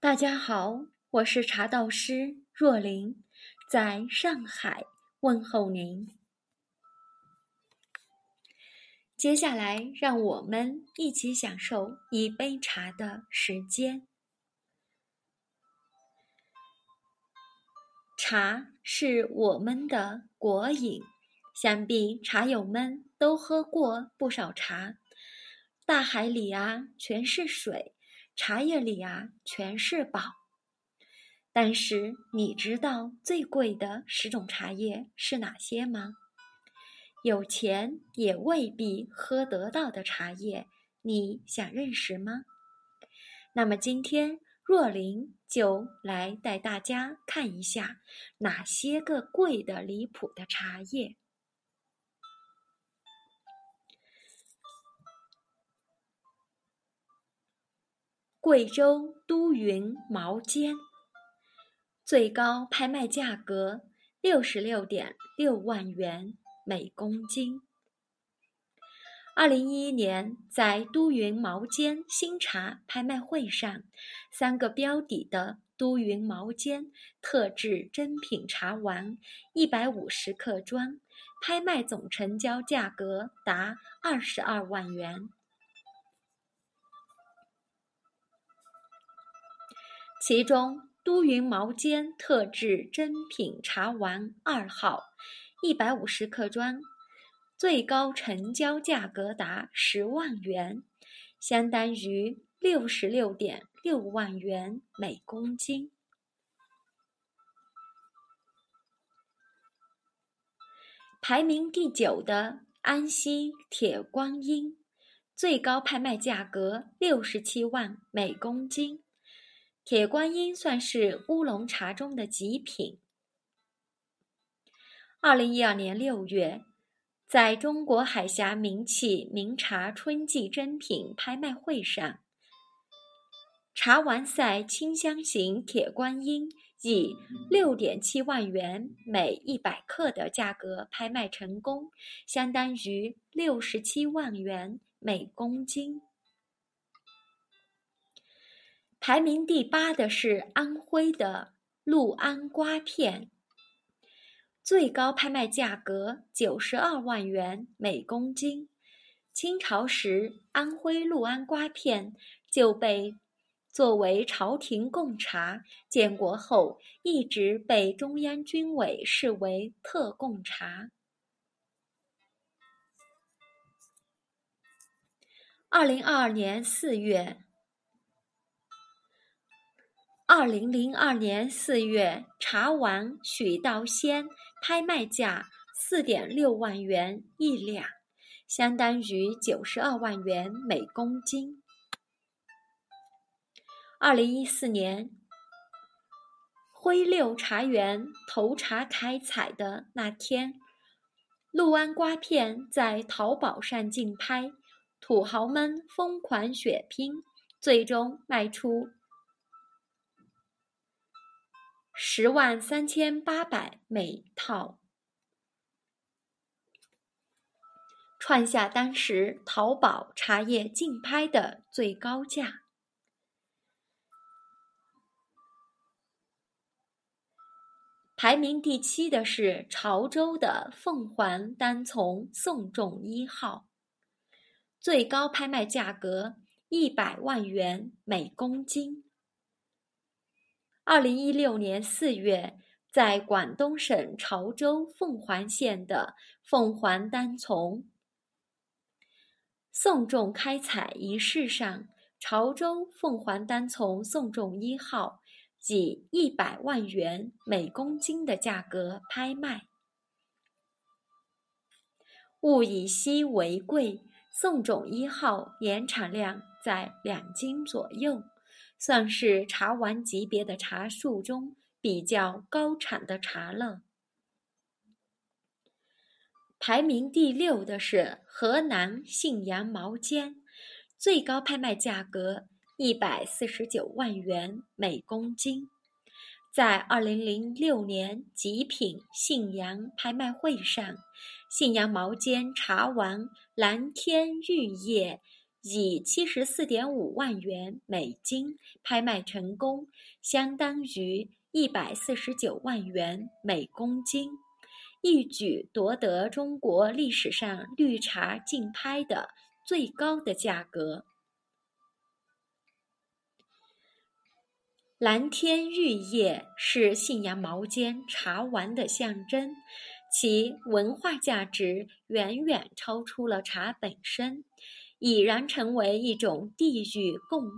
大家好，我是茶道师若琳，在上海问候您。接下来，让我们一起享受一杯茶的时间。茶是我们的国饮，想必茶友们都喝过不少茶。大海里啊，全是水。茶叶里啊，全是宝。但是你知道最贵的十种茶叶是哪些吗？有钱也未必喝得到的茶叶，你想认识吗？那么今天若琳就来带大家看一下哪些个贵的离谱的茶叶。贵州都匀毛尖，最高拍卖价格六十六点六万元每公斤。二零一一年，在都匀毛尖新茶拍卖会上，三个标底的都匀毛尖特制珍品茶丸一百五十克装，拍卖总成交价格达二十二万元。其中，都匀毛尖特制珍品茶丸二号，一百五十克装，最高成交价格达十万元，相当于六十六点六万元每公斤。排名第九的安溪铁观音，最高拍卖价格六十七万每公斤。铁观音算是乌龙茶中的极品。二零一二年六月，在中国海峡名器名茶春季珍品拍卖会上，茶丸赛清香型铁观音以六点七万元每一百克的价格拍卖成功，相当于六十七万元每公斤。排名第八的是安徽的六安瓜片，最高拍卖价格九十二万元每公斤。清朝时，安徽六安瓜片就被作为朝廷贡茶，建国后一直被中央军委视为特供茶。二零二二年四月。二零零二年四月，茶王许道仙拍卖价四点六万元一两，相当于九十二万元每公斤。二零一四年，徽六茶园头茶开采的那天，六安瓜片在淘宝上竞拍，土豪们疯狂血拼，最终卖出。十万三千八百每套，创下当时淘宝茶叶竞拍的最高价。排名第七的是潮州的凤凰单丛宋仲一号，最高拍卖价格一百万元每公斤。二零一六年四月，在广东省潮州凤凰县的凤凰单丛送种开采仪式上，潮州凤凰单丛送种一号以一百万元每公斤的价格拍卖。物以稀为贵，送种一号年产量在两斤左右。算是茶王级别的茶树中比较高产的茶了。排名第六的是河南信阳毛尖，最高拍卖价格一百四十九万元每公斤。在二零零六年极品信阳拍卖会上，信阳毛尖茶王蓝天玉叶。以七十四点五万元美金拍卖成功，相当于一百四十九万元每公斤，一举夺得中国历史上绿茶竞拍的最高的价格。蓝天玉叶是信阳毛尖茶玩的象征，其文化价值远远超出了茶本身，已然成为一种地域共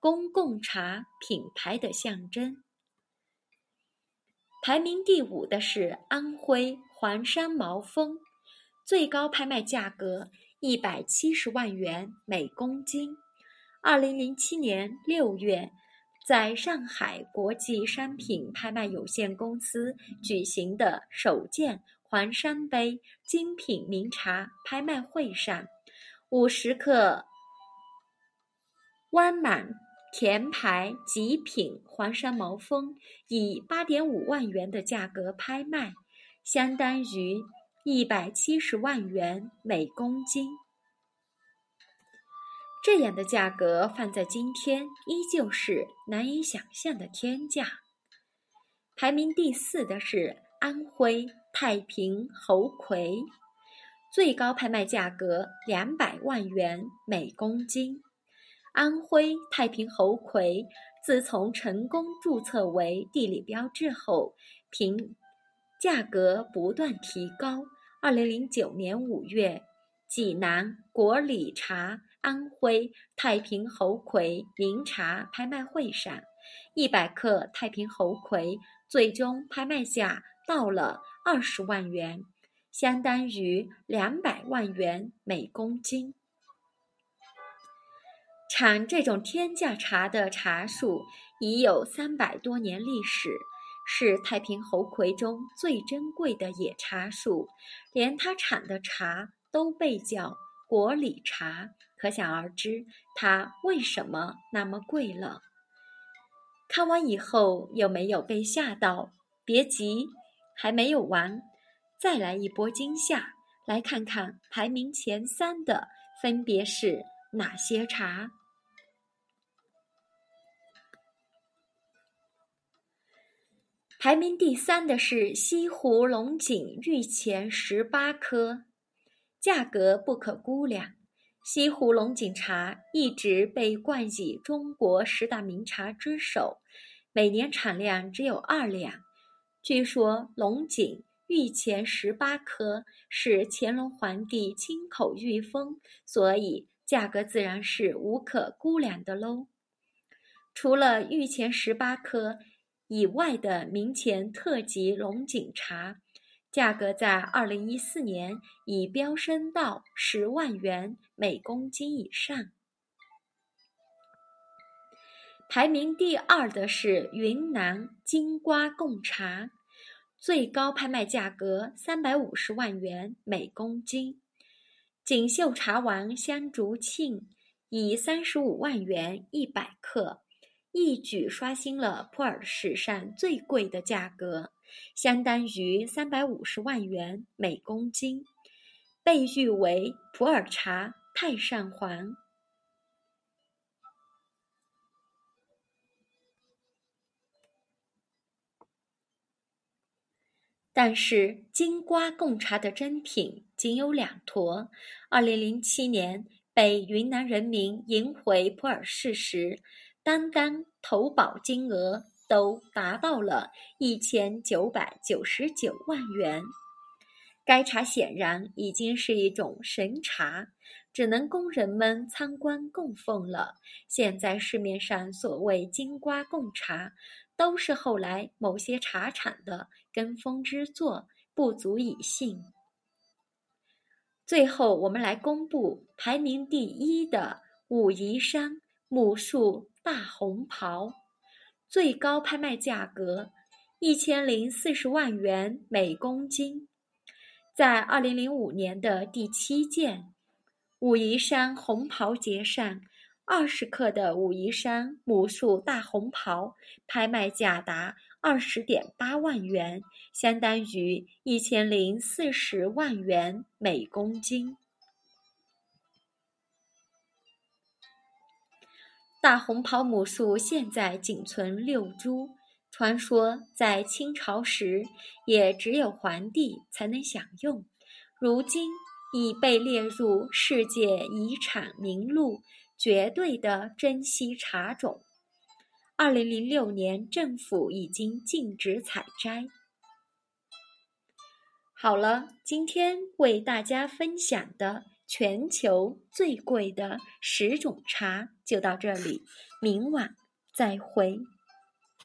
公共茶品牌的象征。排名第五的是安徽黄山毛峰，最高拍卖价格一百七十万元每公斤。二零零七年六月。在上海国际商品拍卖有限公司举行的首届黄山杯精品名茶拍卖会上，五十克湾满甜牌极品黄山毛峰以八点五万元的价格拍卖，相当于一百七十万元每公斤。这样的价格放在今天依旧是难以想象的天价。排名第四的是安徽太平猴魁，最高拍卖价格两百万元每公斤。安徽太平猴魁自从成功注册为地理标志后，凭价格不断提高。二零零九年五月，济南国礼茶。安徽太平猴魁名茶拍卖会上，一百克太平猴魁最终拍卖价到了二十万元，相当于两百万元每公斤。产这种天价茶的茶树已有三百多年历史，是太平猴魁中最珍贵的野茶树，连它产的茶都被叫国礼茶。可想而知，它为什么那么贵了。看完以后有没有被吓到？别急，还没有完，再来一波惊吓！来看看排名前三的分别是哪些茶。排名第三的是西湖龙井御前十八颗，价格不可估量。西湖龙井茶一直被冠以中国十大名茶之首，每年产量只有二两。据说龙井御前十八颗是乾隆皇帝亲口御封，所以价格自然是无可估量的喽。除了御前十八颗以外的明前特级龙井茶。价格在二零一四年已飙升到十万元每公斤以上。排名第二的是云南金瓜贡茶，最高拍卖价格三百五十万元每公斤。锦绣茶王香竹庆以三十五万元一百克，一举刷新了普洱史上最贵的价格。相当于三百五十万元每公斤，被誉为普洱茶太上皇。但是金瓜贡茶的真品仅有两坨，二零零七年被云南人民赢回普洱市时，单单投保金额。都达到了一千九百九十九万元。该茶显然已经是一种神茶，只能供人们参观供奉了。现在市面上所谓金瓜贡茶，都是后来某些茶厂的跟风之作，不足以信。最后，我们来公布排名第一的武夷山母树大红袍。最高拍卖价格一千零四十万元每公斤，在二零零五年的第七届武夷山红袍节上，二十克的武夷山母树大红袍拍卖价达二十点八万元，相当于一千零四十万元每公斤。大红袍母树现在仅存六株，传说在清朝时也只有皇帝才能享用，如今已被列入世界遗产名录，绝对的珍稀茶种。二零零六年，政府已经禁止采摘。好了，今天为大家分享的全球最贵的十种茶就到这里，明晚再会。